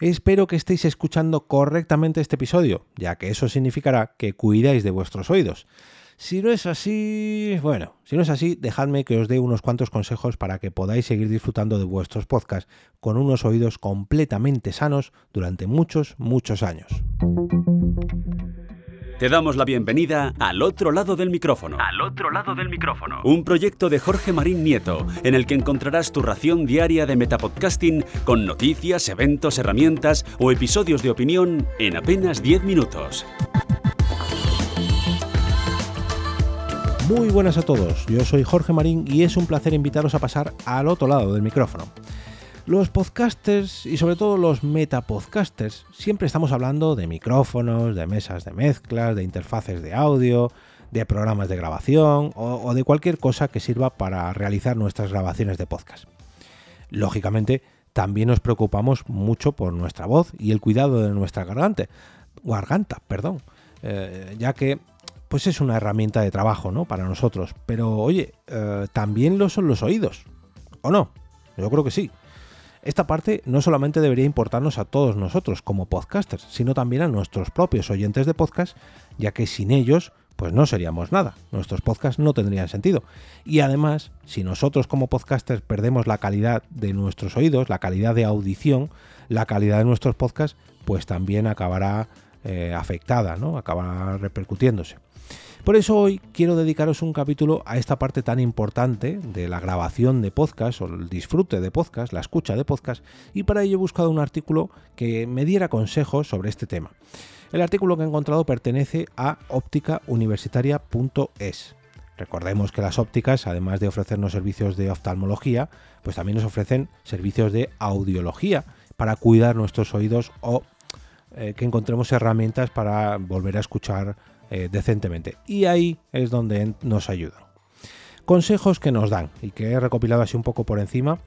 Espero que estéis escuchando correctamente este episodio, ya que eso significará que cuidáis de vuestros oídos. Si no es así, bueno, si no es así, dejadme que os dé unos cuantos consejos para que podáis seguir disfrutando de vuestros podcasts con unos oídos completamente sanos durante muchos, muchos años. Te damos la bienvenida al otro lado del micrófono. Al otro lado del micrófono. Un proyecto de Jorge Marín Nieto, en el que encontrarás tu ración diaria de metapodcasting con noticias, eventos, herramientas o episodios de opinión en apenas 10 minutos. Muy buenas a todos, yo soy Jorge Marín y es un placer invitaros a pasar al otro lado del micrófono. Los podcasters y sobre todo los metapodcasters siempre estamos hablando de micrófonos, de mesas de mezclas, de interfaces de audio, de programas de grabación o, de cualquier cosa que sirva para realizar nuestras grabaciones de podcast. Lógicamente, también nos preocupamos mucho por nuestra voz y el cuidado de nuestra garganta, garganta, perdón, eh, ya que pues es una herramienta de trabajo, ¿no? Para nosotros. Pero oye, eh, también lo son los oídos, ¿o no? Yo creo que sí. Esta parte no solamente debería importarnos a todos nosotros como podcasters, sino también a nuestros propios oyentes de podcast, ya que sin ellos, pues no seríamos nada. Nuestros podcasts no tendrían sentido. Y además, si nosotros como podcasters perdemos la calidad de nuestros oídos, la calidad de audición, la calidad de nuestros podcasts, pues también acabará eh, afectada, ¿no? Acabará repercutiéndose. Por eso hoy quiero dedicaros un capítulo a esta parte tan importante de la grabación de podcast o el disfrute de podcast, la escucha de podcast, y para ello he buscado un artículo que me diera consejos sobre este tema. El artículo que he encontrado pertenece a ópticauniversitaria.es. Recordemos que las ópticas, además de ofrecernos servicios de oftalmología, pues también nos ofrecen servicios de audiología para cuidar nuestros oídos o eh, que encontremos herramientas para volver a escuchar eh, decentemente. Y ahí es donde nos ayudan. Consejos que nos dan y que he recopilado así un poco por encima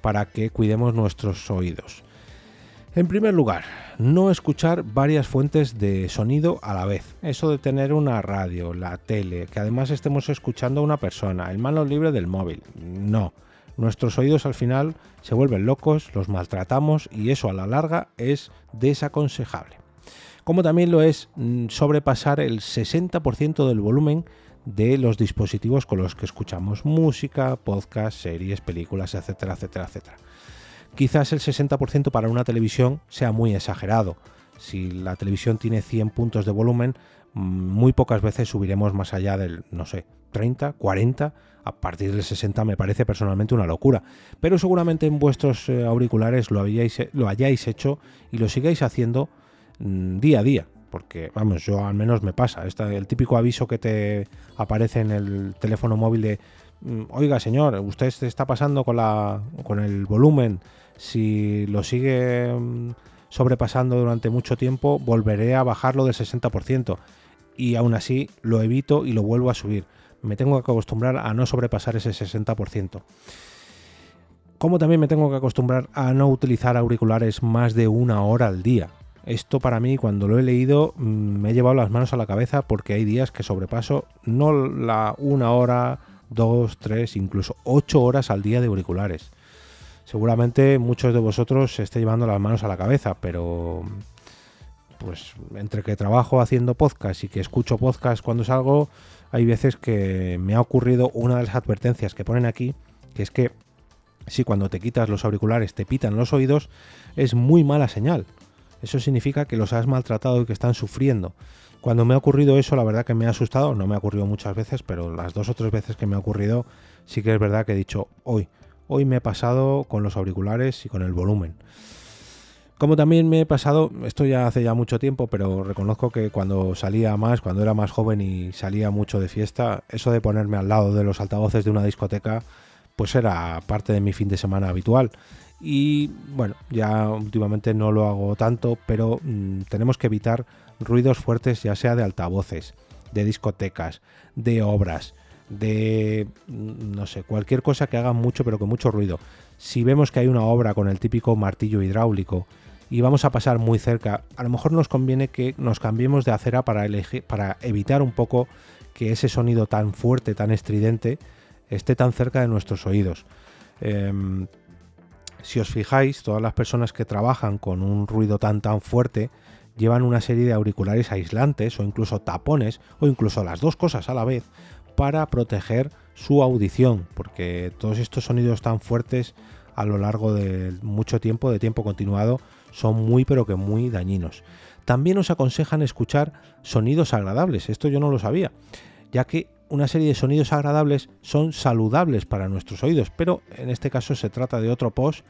para que cuidemos nuestros oídos. En primer lugar, no escuchar varias fuentes de sonido a la vez. Eso de tener una radio, la tele, que además estemos escuchando a una persona, el mano libre del móvil. No. Nuestros oídos al final se vuelven locos, los maltratamos y eso a la larga es desaconsejable como también lo es mm, sobrepasar el 60% del volumen de los dispositivos con los que escuchamos música, podcast, series, películas, etcétera, etcétera, etcétera. Quizás el 60% para una televisión sea muy exagerado. Si la televisión tiene 100 puntos de volumen, muy pocas veces subiremos más allá del, no sé, 30, 40, a partir del 60 me parece personalmente una locura. Pero seguramente en vuestros eh, auriculares lo, lo hayáis hecho y lo sigáis haciendo Mm, día a día. Porque, vamos, yo al menos me pasa. el típico aviso que te aparece en el teléfono móvil de, mm, oiga señor, usted se está pasando con, la, con el volumen. Si lo sigue mm, sobrepasando durante mucho tiempo, volveré a bajarlo del 60%. Y aún así lo evito y lo vuelvo a subir. Me tengo que acostumbrar a no sobrepasar ese 60%. Como también me tengo que acostumbrar a no utilizar auriculares más de una hora al día. Esto para mí, cuando lo he leído, mm, me he llevado las manos a la cabeza porque hay días que sobrepaso no la una hora, dos, tres, incluso ocho horas al día de auriculares. Seguramente muchos de vosotros se esté llevando las manos a la cabeza, pero pues entre que trabajo haciendo podcast y que escucho podcast cuando salgo, hay veces que me ha ocurrido una de las advertencias que ponen aquí, que es que si cuando te quitas los auriculares te pitan los oídos, es muy mala señal eso significa que los has maltratado y que están sufriendo. Cuando me ha ocurrido eso, la verdad que me ha asustado, no me ha ocurrido muchas veces, pero las dos o tres veces que me ha ocurrido, sí que es verdad que he dicho, hoy, hoy me he pasado con los auriculares y con el volumen. Como también me he pasado, esto ya hace ya mucho tiempo, pero reconozco que cuando salía más, cuando era más joven y salía mucho de fiesta, eso de ponerme al lado de los altavoces de una discoteca, pues era parte de mi fin de semana habitual. Y bueno, ya últimamente no lo hago tanto, pero mm, tenemos que evitar ruidos fuertes, ya sea de altavoces, de discotecas, de obras, de no sé, cualquier cosa que haga mucho, pero con mucho ruido. Si vemos que hay una obra con el típico martillo hidráulico y vamos a pasar muy cerca, a lo mejor nos conviene que nos cambiemos de acera para, para evitar un poco que ese sonido tan fuerte, tan estridente, esté tan cerca de nuestros oídos. Em, Si os fijáis, todas las personas que trabajan con un ruido tan tan fuerte llevan una serie de auriculares aislantes o incluso tapones o incluso las dos cosas a la vez para proteger su audición, porque todos estos sonidos tan fuertes a lo largo de mucho tiempo, de tiempo continuado, son muy pero que muy dañinos. También os aconsejan escuchar sonidos agradables, esto yo no lo sabía, ya que una serie de sonidos agradables son saludables para nuestros oídos, pero en este caso se trata de otro post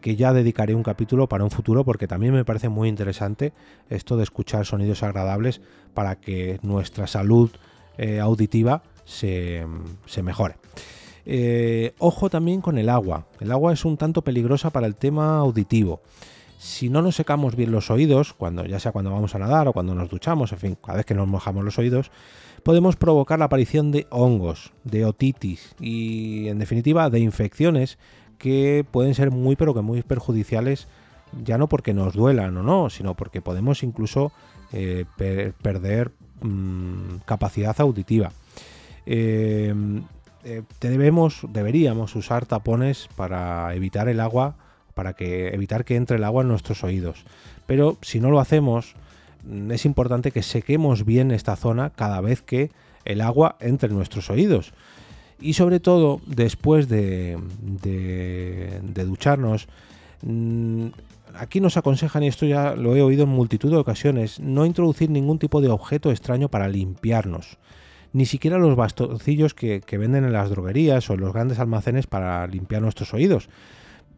que ya dedicaré un capítulo para un futuro porque también me parece muy interesante esto de escuchar sonidos agradables para que nuestra salud eh, auditiva se, mejore. Eh, ojo también con el agua. El agua es un tanto peligrosa para el tema auditivo. Si no nos secamos bien los oídos, cuando, ya sea cuando vamos a nadar o cuando nos duchamos, en fin, cada vez que nos mojamos los oídos, podemos provocar la aparición de hongos, de otitis y, en definitiva, de infecciones que pueden ser muy pero que muy perjudiciales, ya no porque nos duelan o no, sino porque podemos incluso eh, perder mm, capacidad auditiva. Eh, eh, debemos, deberíamos usar tapones para evitar el agua, para que evitar que entre el agua en nuestros oídos. Pero si no lo hacemos, mm, es importante que sequemos bien esta zona cada vez que el agua entre en nuestros oídos. Y sobre todo, después de, de, ducharnos, mm, aquí nos aconsejan, y esto ya lo he oído en multitud de ocasiones, no introducir ningún tipo de objeto extraño para limpiarnos. Ni siquiera los bastoncillos que, venden en las droguerías o en los grandes almacenes para limpiar nuestros oídos.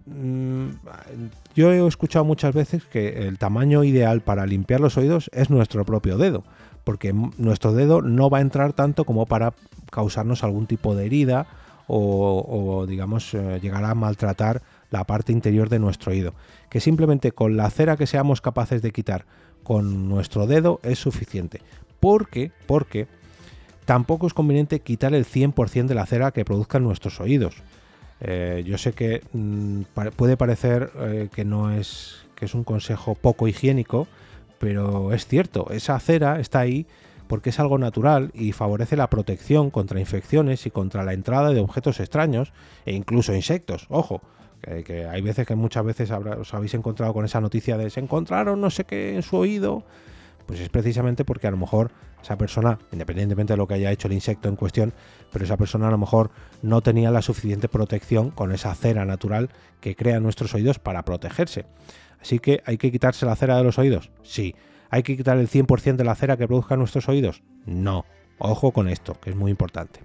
Mm, yo he escuchado muchas veces que el tamaño ideal para limpiar los oídos es nuestro propio dedo, porque nuestro dedo no va a entrar tanto como para causarnos algún tipo de herida o, digamos eh, llegar a maltratar la parte interior de nuestro oído. Que simplemente con la cera que seamos capaces de quitar con nuestro dedo es suficiente. Porque, porque tampoco es conveniente quitar el 100% de la cera que produzcan nuestros oídos. Eh, yo sé que mm, puede parecer eh, que no es que es un consejo poco higiénico, pero es cierto, esa cera está ahí porque es algo natural y favorece la protección contra infecciones y contra la entrada de objetos extraños e incluso insectos. Ojo, que, hay veces que muchas veces os habéis encontrado con esa noticia de se encontraron no sé qué en su oído. Pues es precisamente porque a lo mejor esa persona, independientemente de lo que haya hecho el insecto en cuestión, pero esa persona a lo mejor no tenía la suficiente protección con esa cera natural que crea nuestros oídos para protegerse. Así que hay que quitarse la cera de los oídos. Sí, ¿Hay que quitar el 100% de la cera que produzcan nuestros oídos? No. Ojo con esto, que es muy importante.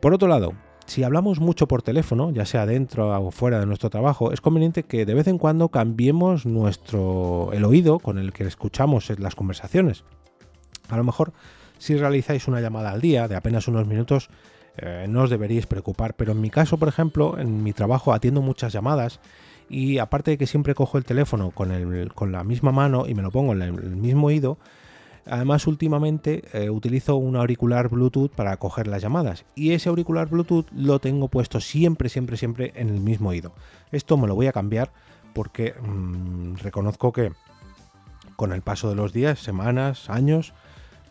Por otro lado, si hablamos mucho por teléfono, ya sea dentro o fuera de nuestro trabajo, es conveniente que de vez en cuando cambiemos nuestro el oído con el que escuchamos las conversaciones. A lo mejor si realizáis una llamada al día de apenas unos minutos, eh, no os deberíais preocupar, pero en mi caso, por ejemplo, en mi trabajo atiendo muchas llamadas y aparte de que siempre cojo el teléfono con, el, con la misma mano y me lo pongo en el, mismo oído, además últimamente eh, utilizo un auricular Bluetooth para coger las llamadas y ese auricular Bluetooth lo tengo puesto siempre, siempre, siempre en el mismo oído. Esto me lo voy a cambiar porque mm, reconozco que con el paso de los días, semanas, años,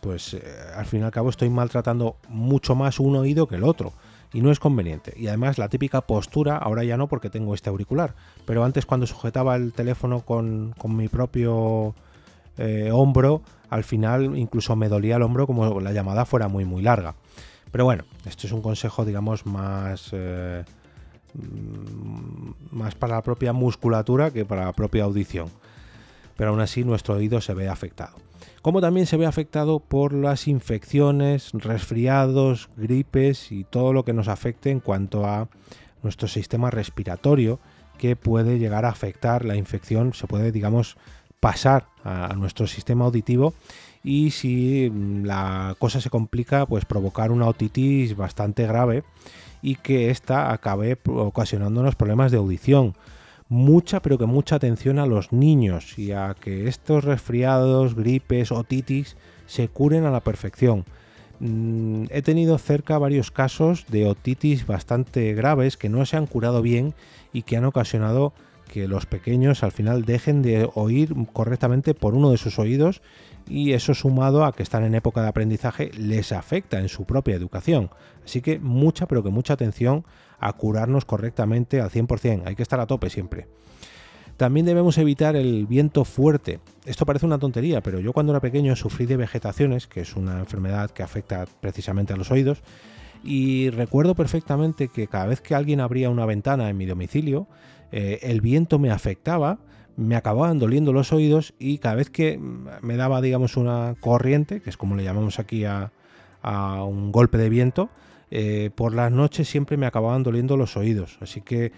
pues eh, al fin y al cabo estoy maltratando mucho más un oído que el otro y no es conveniente. Y además la típica postura, ahora ya no porque tengo este auricular, pero antes cuando sujetaba el teléfono con, mi propio eh, hombro, al final incluso me dolía el hombro como la llamada fuera muy muy larga. Pero bueno, esto es un consejo digamos más... Eh, mm, más para la propia musculatura que para la propia audición. Pero aún así nuestro oído se ve afectado como también se ve afectado por las infecciones, resfriados, gripes y todo lo que nos afecte en cuanto a nuestro sistema respiratorio, que puede llegar a afectar la infección, se puede, digamos, pasar a nuestro sistema auditivo y si mm, la cosa se complica, pues provocar una otitis bastante grave y que ésta acabe ocasionándonos problemas de audición mucha, pero que mucha atención a los niños y a que estos resfriados, gripes, otitis se curen a la perfección. Mm, he tenido cerca varios casos de otitis bastante graves que no se han curado bien y que han ocasionado que los pequeños al final dejen de oír correctamente por uno de sus oídos y eso sumado a que están en época de aprendizaje les afecta en su propia educación. Así que mucha, pero que mucha atención a curarnos correctamente al 100%. Hay que estar a tope siempre. También debemos evitar el viento fuerte. Esto parece una tontería, pero yo cuando era pequeño sufrí de vegetaciones, que es una enfermedad que afecta precisamente a los oídos, y recuerdo perfectamente que cada vez que alguien abría una ventana en mi domicilio, eh, el viento me afectaba, me acababan doliendo los oídos y cada vez que me daba, digamos, una corriente, que es como le llamamos aquí a, un golpe de viento, eh, por las noches siempre me acababan doliendo los oídos. Así que,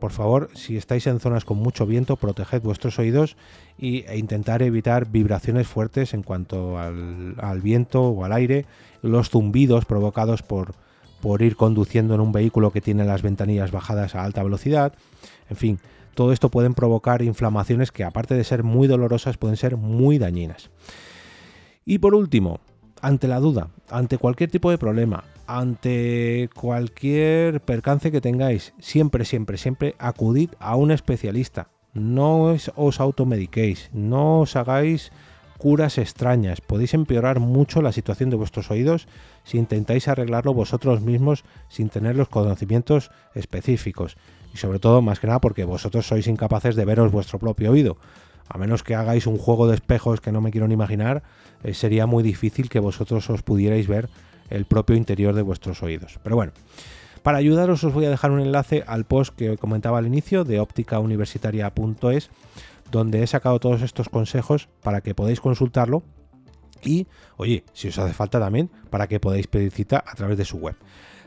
por favor, si estáis en zonas con mucho viento, proteged vuestros oídos y, e intentar evitar vibraciones fuertes en cuanto al, al viento o al aire, los zumbidos provocados por, por ir conduciendo en un vehículo que tiene las ventanillas bajadas a alta velocidad. En fin, todo esto pueden provocar inflamaciones que aparte de ser muy dolorosas pueden ser muy dañinas. Y por último, ante la duda, ante cualquier tipo de problema, ante cualquier percance que tengáis, siempre, siempre, siempre acudid a un especialista. No os automediquéis, no os hagáis curas extrañas. Podéis empeorar mucho la situación de vuestros oídos si intentáis arreglarlo vosotros mismos sin tener los conocimientos específicos. Y sobre todo, más que nada, porque vosotros sois incapaces de veros vuestro propio oído. A menos que hagáis un juego de espejos que no me quiero ni imaginar, eh, sería muy difícil que vosotros os pudierais ver el propio interior de vuestros oídos. Pero bueno, para ayudaros os voy a dejar un enlace al post que comentaba al inicio de ópticauniversitaria.es donde he sacado todos estos consejos para que podáis consultarlo y, oye, si os hace falta también, para que podáis pedir cita a través de su web.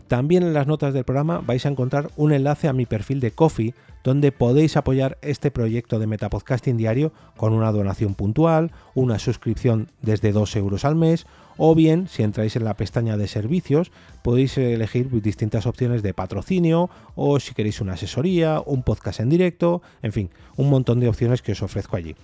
También en las notas del programa vais a encontrar un enlace a mi perfil de Coffee, donde podéis apoyar este proyecto de Metapodcasting Diario con una donación puntual, una suscripción desde 2 euros al mes o bien, si entráis en la pestaña de servicios, podéis elegir distintas opciones de patrocinio o si queréis una asesoría, un podcast en directo, en fin, un montón de opciones que os ofrezco allí.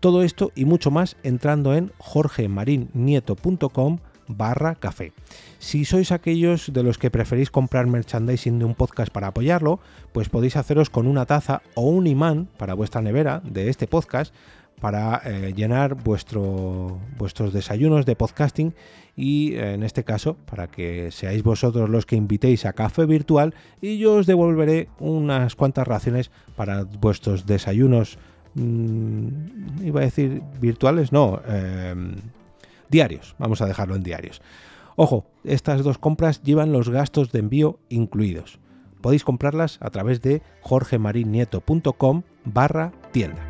Todo esto y mucho más entrando en jorgemarinieto.com barra café. Si sois aquellos de los que preferís comprar merchandising de un podcast para apoyarlo, pues podéis haceros con una taza o un imán para vuestra nevera de este podcast para eh, llenar vuestro, vuestros desayunos de podcasting y eh, en este caso para que seáis vosotros los que invitéis a café virtual y yo os devolveré unas cuantas raciones para vuestros desayunos mm, iba a decir virtuales no em, diarios vamos a dejarlo en diarios. Ojo estas dos compras llevan los gastos de envío incluidos. Podéis comprarlas a través de jorgemarinieto.com barra tienda